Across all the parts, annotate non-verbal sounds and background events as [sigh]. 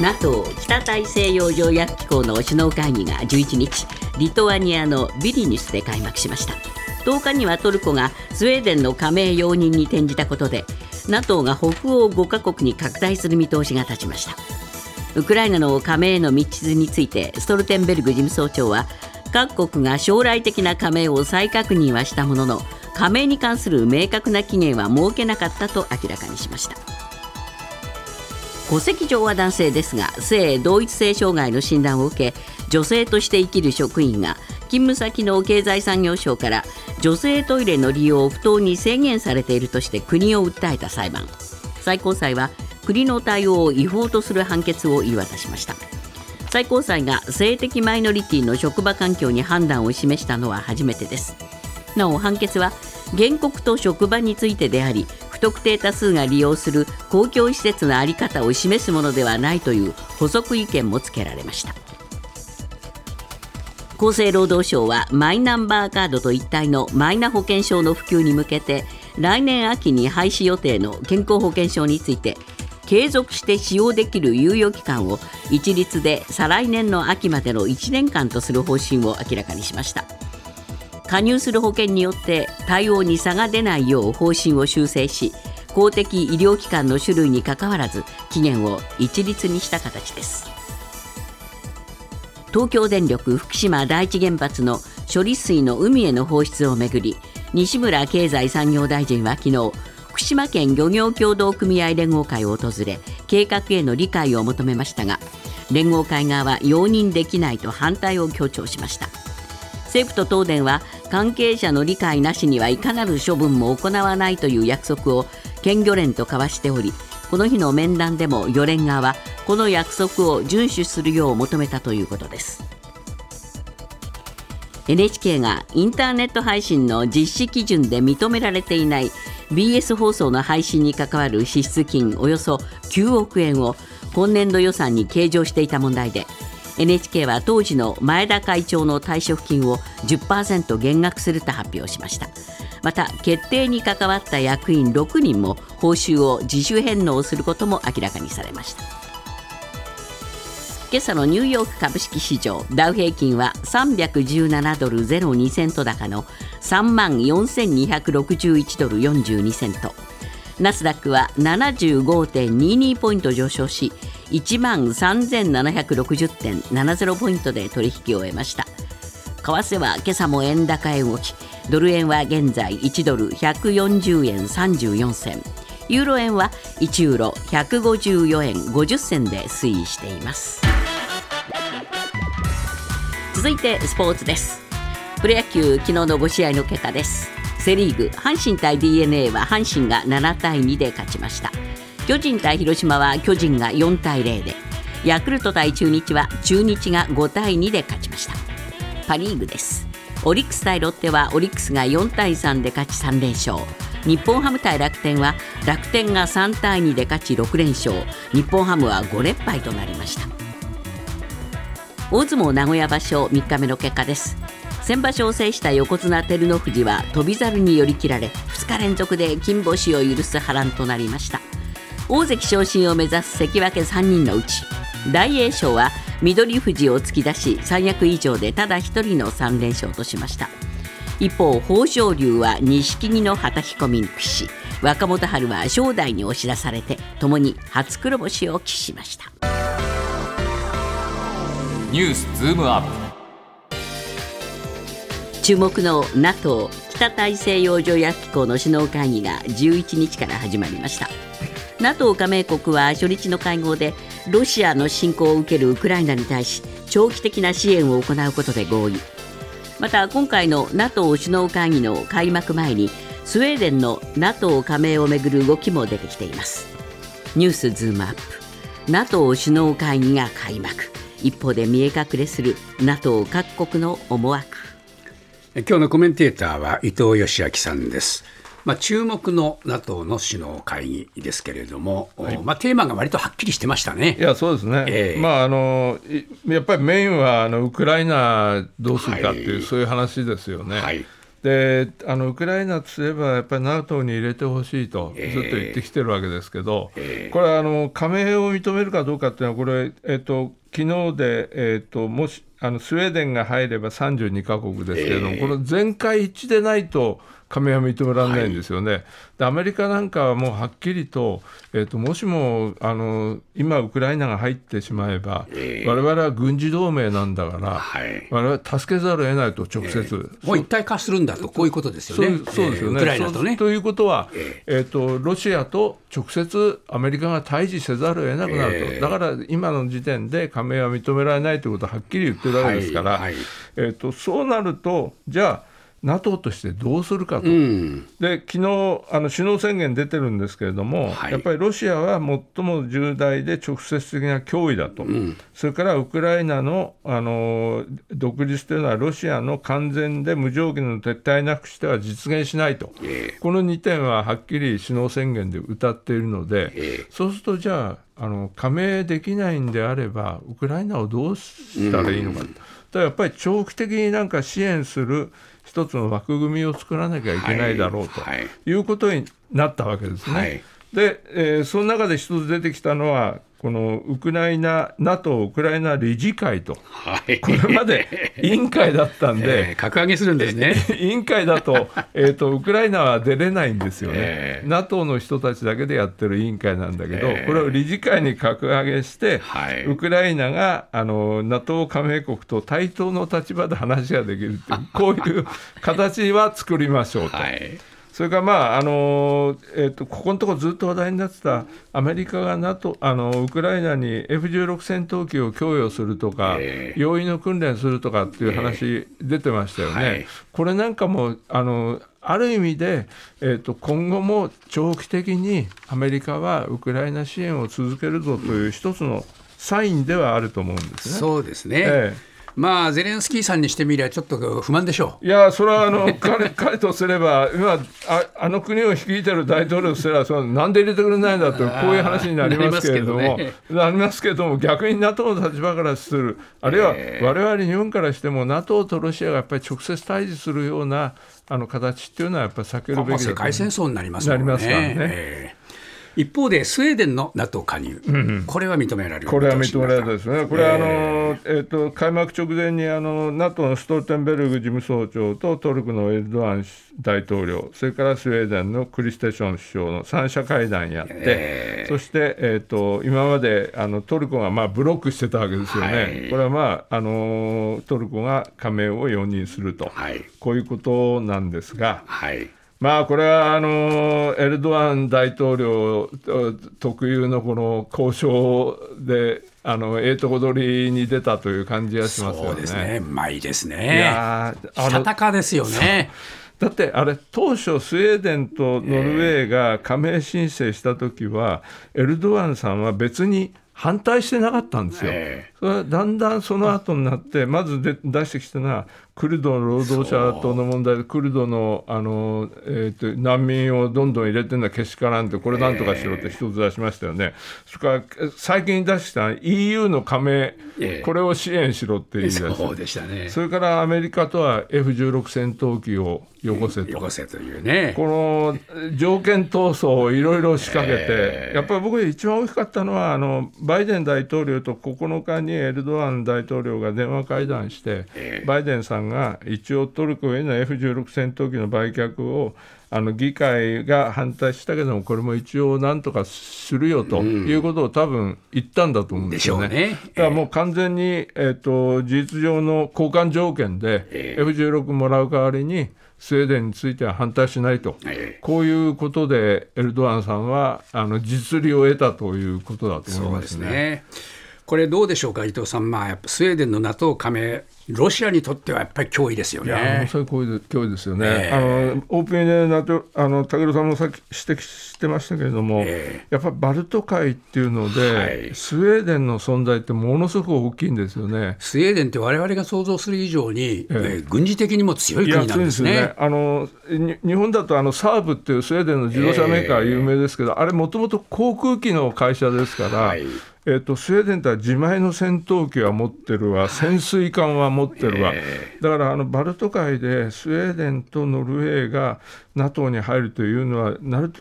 NATO 北大西洋条約機構の首脳会議が11日リトアニアのビリニスで開幕しました。10日にはトルコがスウェーデンの加盟容認に転じたことで NATO が北欧5カ国に拡大する見通しが立ちました。ウクライナの加盟への道筋についてストルテンベルグ事務総長は各国が将来的な加盟を再確認はしたものの加盟に関する明確な期限は設けなかったと明らかにしました。戸籍上は男性ですが性同一性障害の診断を受け女性として生きる職員が勤務先の経済産業省から女性トイレの利用を不当に制限されているとして国を訴えた裁判。最高裁は国の対応を違法とする判決を言い渡しました。最高裁が性的マイノリティの職場環境に判断を示したのは初めてです。なお判決は原告と職場についてであり特定多数が利用する公共施設の在り方を示すものではないという補足意見もつけられました。厚生労働省はマイナンバーカードと一体のマイナ保険証の普及に向けて来年秋に廃止予定の健康保険証について継続して使用できる猶予期間を一律で再来年の秋までの1年間とする方針を明らかにしました。加入する保険によって対応に差が出ないよう方針を修正し公的医療機関の種類にかかわらず期限を一律にした形です。東京電力福島第一原発の処理水の海への放出をめぐり西村経済産業大臣は昨日福島県漁業協同組合連合会を訪れ計画への理解を求めましたが連合会側は容認できないと反対を強調しました。政府と東電は関係者の理解なしにはいかなる処分も行わないという約束を県漁連と交わしておりこの日の面談でも漁連側はこの約束を遵守するよう求めたということです。NHK がインターネット配信の実施基準で認められていない BS 放送の配信に関わる支出金およそ9億円を今年度予算に計上していた問題で NHK は当時の前田会長の退職金を10%減額すると発表しました。また決定に関わった役員6人も報酬を自主返納することも明らかにされました。今朝のニューヨーク株式市場ダウ平均は317ドル02セント高の3万4261ドル42セント。ナスダックは75.22ポイント上昇し1万3760.70ポイントで取引を終えました。為替は今朝も円高へ動きドル円は現在1ドル140円34銭。ユーロ円は1ユーロ154円50銭で推移しています。続いてスポーツです。プロ野球昨日の5試合の結果です。セ・リーグ阪神対 d n a は阪神が7対2で勝ちました。巨人対広島は巨人が4対0でヤクルト対中日は中日が5対2で勝ちました。パ・リーグです。オリックス対ロッテはオリックスが4対3で勝ち3連勝。日本ハム対楽天は楽天が3対2で勝ち6連勝。日本ハムは5連敗となりました。大相撲名古屋場所3日目の結果です。先場所を制した横綱照ノ富士は翔猿に寄り切られ2日連続で金星を許す波乱となりました。大関昇進を目指す関脇3人のうち大栄翔は翠富士を突き出し三役以上でただ1人の3連勝としました。一方豊昇龍は錦木のはたき込みに屈し若元春は正代に押し出されて共に初黒星を喫しました。ニュースズームアップ。注目の NATO 北大西洋条約機構の首脳会議が11日から始まりました NATO 加盟国は初日の会合でロシアの侵攻を受けるウクライナに対し長期的な支援を行うことで合意。また今回の NATO 首脳会議の開幕前にスウェーデンの NATO 加盟をめぐる動きも出てきています。ニュースズームアップ。NATO 首脳会議が開幕。一方で見え隠れする NATO 各国の思惑。今日のコメンテーターは伊藤義明さんです。まあ、注目の NATO の首脳会議ですけれども、はい、まあ、テーマが割とはっきりしてましたね。いやそうですね、えー、まあ、あのやっぱりメインはあのウクライナどうするかっていう、はい、そういう話ですよね。はい。であのウクライナとすれば、やっぱり NATO に入れてほしいと、ずっと言ってきてるわけですけど、えー、これはあの加盟を認めるかどうかっていうのは、これ、えーと、昨日で、えーと、もしあのスウェーデンが入れば32か国ですけれども、えー、この全会一致でないと、加盟は認められないんですよね、はい、でアメリカなんかはもうはっきりと、えーと、もしもあの今、ウクライナが入ってしまえば、われわれは軍事同盟なんだから、われわれ助けざるを得ないと、直接、えー、もう一体化するんだと、こういうことですよね。そうですよね、ウクライナとね。ということは、えーと、ロシアと直接アメリカが対峙せざるを得なくなると、だから今の時点で加盟は認められないということははっきり言ってるわけですから、はいはい、えーとそうなると、じゃあ、NATO としてどうするかと、うん、で昨日あの首脳宣言出てるんですけれども、はい、やっぱりロシアは最も重大で直接的な脅威だと、うん、それからウクライナのあの独立というのはロシアの完全で無条件の撤退なくしては実現しないと、えー、この2点ははっきり首脳宣言で歌っているので、えー、そうするとじゃああの加盟できないんであればウクライナをどうしたらいいのか、うん、だやっぱり長期的になんか支援する一つの枠組みを作らなきゃいけないだろうということになったわけですね。はい、で、えー、その中で一つ出てきたのはこのウクライナ、NATO ウクライナ理事会と、はい、これまで [laughs] 委員会だったんで、えー、格上げするんですね。委員会だと,、えーと、ウクライナは出れないんですよね、えー、NATO の人たちだけでやってる委員会なんだけど、えー、これを理事会に格上げして、はい、ウクライナがあの NATO 加盟国と対等の立場で話ができるっていう、こういう形は作りましょうと。はいそれから、まああのえーと、ここのところずっと話題になってたアメリカが NATO あのウクライナに F16 戦闘機を供与するとか、えー、容易の訓練するとかっていう話出てましたよね。えーはい、これなんかもあのある意味で、えーと、今後も長期的にアメリカはウクライナ支援を続けるぞという一つのサインではあると思うんですね。そうですね、えーまあ、ゼレンスキーさんにしてみりゃ、ちょっと不満でしょう。いや、それはあの [laughs] 彼彼とすれば、今あ、あの国を率いてる大統領とすれば、なんで入れてくれないんだと、こういう話になりますけれども、なりますけれども、逆に NATO の立場からする、あるいはわれわれ日本からしても、NATO とロシアがやっぱり直接対峙するようなあの形っていうのは、やっぱり避けるべきだと世界戦争になりますね。なりますからね。えー一方でスウェーデンの NATO 加入、うんうん、これは認められる。これは認められたですね、これはあの、えー、えーと開幕直前にあの NATO のストルテンベルグ事務総長とトルコのエルドアン大統領、それからスウェーデンのクリステション首相の3者会談やって、えー、そして、えーと、今まであのトルコがまあブロックしてたわけですよね、はい、これは、まああのトルコが加盟を容認すると、はい、こういうことなんですが。はいまあこれはあのエルドアン大統領特有のこの交渉であのええとこ取りに出たという感じがしますよね。そうですね。うまいですね。いやしたたかですよね。だってあれ当初スウェーデンとノルウェーが加盟申請した時は、エルドアンさんは別に反対してなかったんですよ。それはだんだんその後になってまずで出してきたのはクルドの労働者党の問題でクルドのあの、えーと、難民をどんどん入れてるのはけしからんってこれなんとかしろって一つ出しましたよね、それから最近出した EU の加盟、これを支援しろって言い出してそうでしたね。それからアメリカとは F16 戦闘機をよこせと。よこせというね。この条件闘争をいろいろ仕掛けて、やっぱり僕一番大きかったのはあのバイデン大統領と9日にエルドアン大統領が電話会談して、バイデンさんが一応トルコへの F16 戦闘機の売却をあの議会が反対したけども、これも一応なんとかするよということを多分言ったんだと思うんですよね。ね。だからもう完全に、えーと、事実上の交換条件で、F16 もらう代わりに、スウェーデンについては反対しないと、こういうことでエルドアンさんはあの実利を得たということだと思いますね。これどうでしょうか、伊藤さん、まあ、やっぱスウェーデンの NATO 加盟、ロシアにとってはやっぱり脅威ですよね。そういう脅威ですよね。えー、あのオープンエネナトあの武尊さんもさっき指摘してましたけれども、えー、やっぱりバルト海っていうので、はい、スウェーデンの存在ってものすごく大きいんですよね。スウェーデンってわれわれが想像する以上に、えー、えー、軍事的にも強い国なんですね。ねあの日本だとあのサーブっていうスウェーデンの自動車メーカー有名ですけど、あれもともと航空機の会社ですから。はいえーと、スウェーデンとは自前の戦闘機は持ってるわ、潜水艦は持ってるわ、えー、だからあのバルト海でスウェーデンとノルウェーが NATO に入るというのは、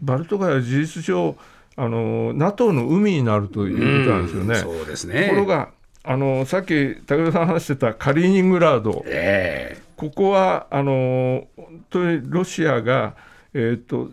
バルト海は事実上、あの NATO の海になるということなんですよね。そうですね。ところがあのさっき武田さん話してたカリーニングラード、えー、ここはあの本当にロシアがえーと、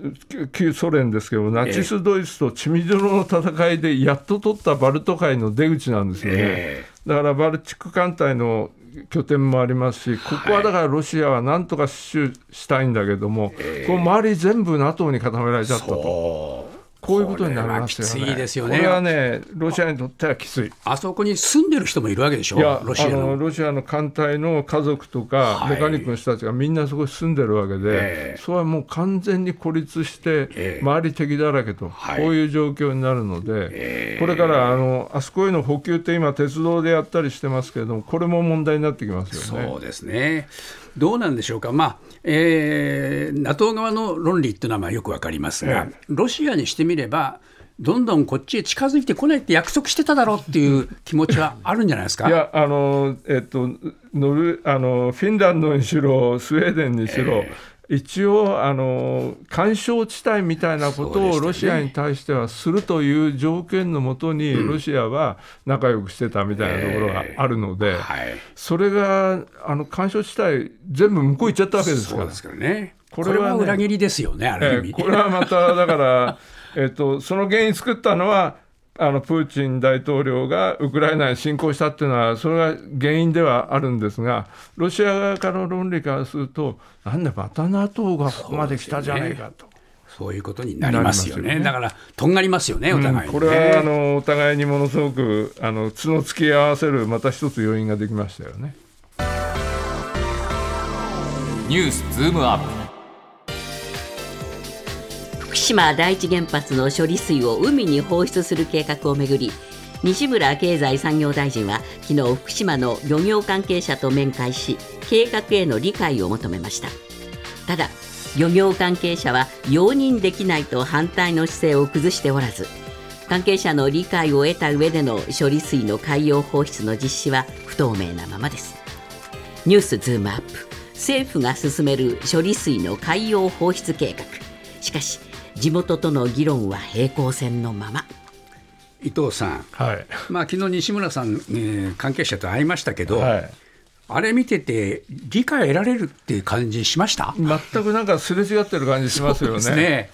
旧ソ連ですけどナチス・ドイツと血みどろの戦いでやっと取ったバルト海の出口なんですよね、えー、だからバルチック艦隊の拠点もありますし、ここはだからロシアはなんとか死守したいんだけども、えー、この周り全部 NATO に固められちゃったと。こういうことになりますよね。ですよね。これはね、ロシアにとってはきつい。あそこに住んでる人もいるわけでしょ。いや、ロシアのロシアの艦隊の家族とか、メカニックの人たちがみんなそこに住んでるわけで、えー、それはもう完全に孤立して、周り敵だらけと、こういう状況になるので、えー、これからあのあそこへの補給って今鉄道でやったりしてますけれども、これも問題になってきますよね。そうですね。どうなんでしょうか、まあえー、NATO 側の論理っていうのはまあよくわかりますが、ロシアにしてみれば、どんどんこっちへ近づいてこないって約束してただろうっていう気持ちはあるんじゃないですか。いやあの、えっと、ノルあのフィンランドにしろ、スウェーデンにしろ、えー一応あの、干渉地帯みたいなことをロシアに対してはするという条件のもとに、ロシアは仲良くしてたみたいなところがあるので、それがあの干渉地帯、全部向こう行っちゃったわけですから。からね、これは、ね、裏切りですよね、ある意味。これはまただから [laughs] えっと、その原因作ったのは、あのプーチン大統領がウクライナに侵攻したっていうのは、それが原因ではあるんですが、ロシア側からの論理からすると、なんでまた NATO がここまで来たじゃないかと。そういうことになりますよね。よねだから、とんがりますよね、お互い、ねうん、これはあのお互いにものすごくあの角突き合わせる、また一つ要因ができましたよね。ニュースズームアップ島第一原発の処理水を海に放出する計画をめぐり西村経済産業大臣は昨日福島の漁業関係者と面会し計画への理解を求めました。ただ漁業関係者は容認できないと反対の姿勢を崩しておらず関係者の理解を得た上での処理水の海洋放出の実施は不透明なままです。ニュースズームアップ。政府が進める処理水の海洋放出計画。しかし地元との議論は平行線のまま。伊藤さん、はい、まあ昨日西村さん、えー、関係者と会いましたけど、はい、あれ見てて、理解得られるっていう感じしました？全くなんかすれ違ってる感じしますよね。ね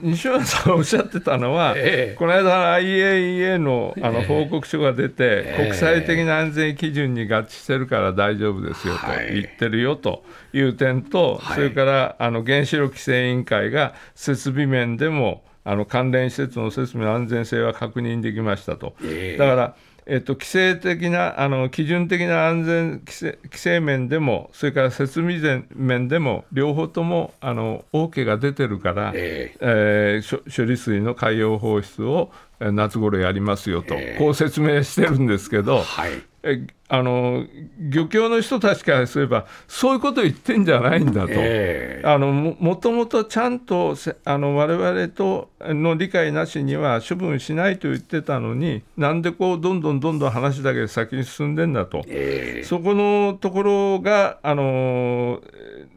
西村さんおっしゃってたのは、[laughs] ええ、この間、IAEA のあの報告書が出て、え、国際的な安全基準に合致してるから大丈夫ですよと言ってるよという点と、はい、それからあの原子力規制委員会が設備面でもあの関連施設の設備の安全性は確認できましたと。だからえっと、規制的な、あの基準的な安全規制規制面でも、それから設備面でも、両方ともあの OK が出てるから、えー、えー、処理水の海洋放出を夏頃やりますよと、えー、こう説明してるんですけど、はい、えあの漁協の人たちからすれば、そういうことを言ってんじゃないんだと、えー、あのもともとちゃんとあの我々との理解なしには処分しないと言ってたのに、なんでこうどんどんどんどん話だけ先に進んでんだと、えー、そこのところが、あの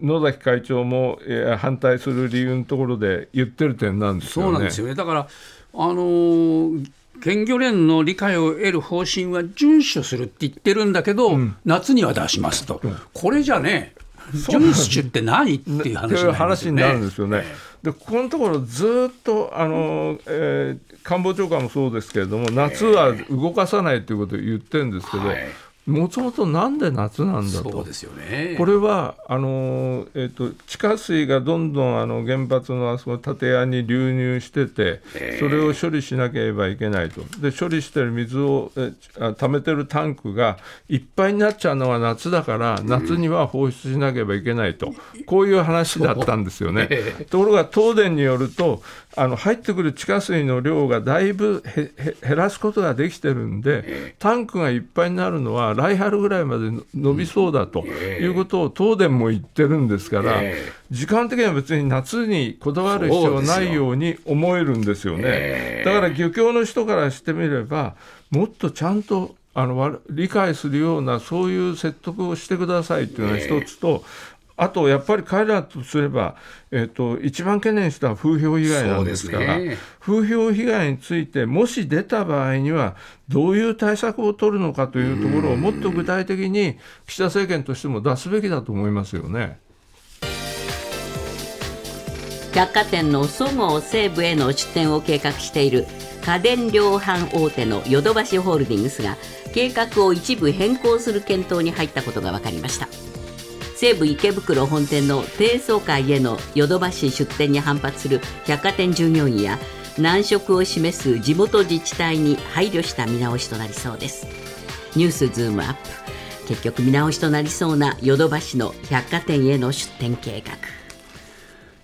野崎会長も、えー、反対する理由のところで言ってる点なんですよね。そうなんですよね。だからあのー県漁連の理解を得る方針は遵守するって言ってるんだけど、うん、夏には出しますと、うん、これじゃね、遵守って何っていう話、ね、話になるんですよね。でここのところずっとあの、えー、官房長官もそうですけれども夏は動かさないということを言ってるんですけど、はいもともとなんで夏なんだと、そうですよね、これはあの、えーと、地下水がどんどんあの原発のあそこ建屋に流入してて、それを処理しなければいけないと、で処理してる水をえ溜めてるタンクがいっぱいになっちゃうのは夏だから、夏には放出しなければいけないと、こういう話だったんですよね。ところが東電によると、あの入ってくる地下水の量がだいぶ減らすことができてるんで、タンクがいっぱいになるのは来春ぐらいまで伸びそうだということを東電も言ってるんですから、時間的には別に夏にこだわる必要はないように思えるんですよね。だから漁協の人からしてみれば、もっとちゃんとあの理解するようなそういう説得をしてくださいというのが一つと、あとやっぱり彼らとすれば、えーと、一番懸念した風評被害なんですから、ね、風評被害について、もし出た場合には、どういう対策を取るのかというところをもっと具体的に岸田政権としても出すべきだと思いますよね。百貨店のそごう・西武への出店を計画している家電量販大手のヨドバシホールディングスが計画を一部変更する検討に入ったことが分かりました。西武池袋本店の低層階へのヨドバシ出店に反発する百貨店従業員や難色を示す地元自治体に配慮した見直しとなりそうですニュースズームアップ。結局見直しとなりそうなヨドバシの百貨店への出店計画。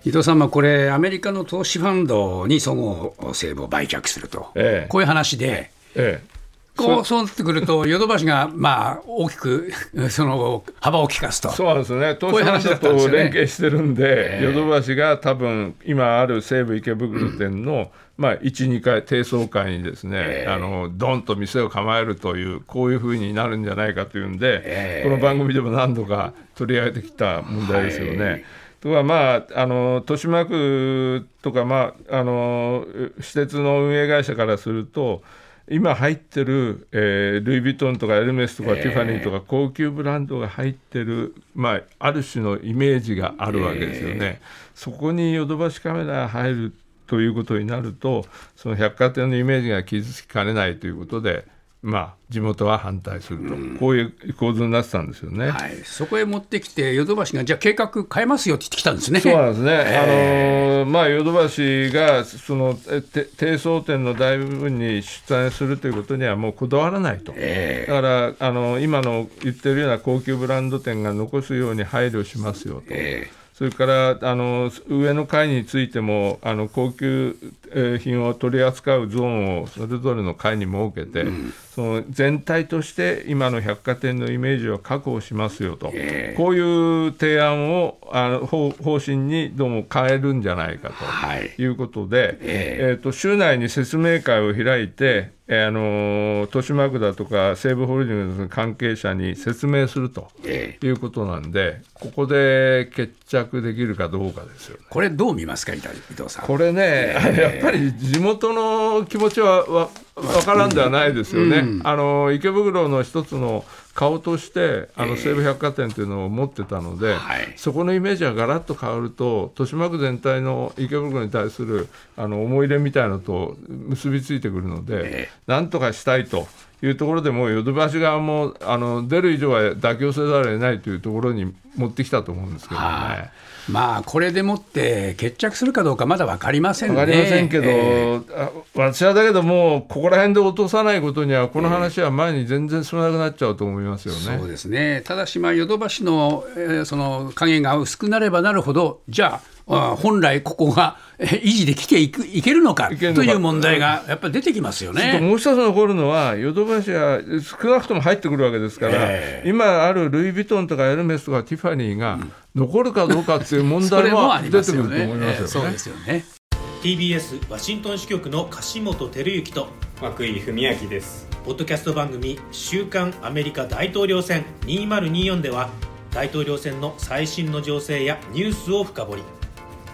伊藤さん、これ、アメリカの投資ファンドにそごう・西武を売却すると、ええ、こういう話で、ええ、こうそうなってくると、ヨドバシがまあ大きく [laughs] その幅を利かすと、そうですね、東芝と連携してるんで、ヨドバシが多分今ある西武池袋店の、まあ、1、2階、低層階にですね、あのドンと店を構えるという、こういうふうになるんじゃないかというんで、この番組でも何度か取り上げてきた問題ですよね。とはまあ、あの豊島区とか、まあ、あの施設の運営会社からすると、今入ってる、えー、ルイ・ヴィトンとかエルメスとか、ティファニーとか高級ブランドが入ってる、まあ、ある種のイメージがあるわけですよね。そこにヨドバシカメラが入るということになるとその百貨店のイメージが傷つきかねないということでまあ、地元は反対すると、うん、こういう構図になってたんですよね、はい、そこへ持ってきて、ヨドバシが、じゃあ計画変えますよって言ってきたんですね。そうなんですね、えー、あのまあ、ヨドバシがその低層店の大部分に出店するということにはもうこだわらないと、えー、だからあの今の言ってるような高級ブランド店が残すように配慮しますよと。えーそれからあの上の階についてもあの高級品を取り扱うゾーンをそれぞれの階に設けて、うん、その全体として今の百貨店のイメージを確保しますよと、えー、こういう提案をあの方方針にどうも変えるんじゃないかと。い。うことで、はい、え。ー、えーと週内に説明会を開いて、えー、あの豊島区だとか西武ホールディングスの関係者に説明するということなんで、ここで決着できるかどうかですよ、ね、これ、どう見ますか、伊藤さん。これね、えー、やっぱり地元の気持ちはわ分からんではないですよね、うん、あの池袋の一つの顔としてあの西武百貨店というのを持ってたので、えーはい、そこのイメージがガラッと変わると豊島区全体の池袋に対するあの思い入れみたいなのと結びついてくるので、えー、なんとかしたいというところでもヨドバシ側もあの出る以上は妥協せざるを得ないというところに持ってきたと思うんですけどね。まあ、これでもって決着するかどうかまだ分かりませんね。分かりませんけど、えー、私はだけども、ここら辺で落とさないことには、この話は前に全然進まなくなっちゃうと思いますよね。えー、そうですねただし、ヨドバシの,、えー、その影が薄くなればなるほど、じゃあ、本来ここが維持できていくいけるのかという問題がやっぱり出てきますよね。もう一つ残るのは、ヨドバシは少なくとも入ってくるわけですから、えー、今あるルイ・ヴィトンとかエルメスとかティファニーが残るかどうかっていう問題は出てくると思いますよね。そうですよね。TBS ワシントン支局の樫本照之と涌井文明です。ポッドキャスト番組「週刊アメリカ大統領選2024」では大統領選の最新の情勢やニュースを深掘り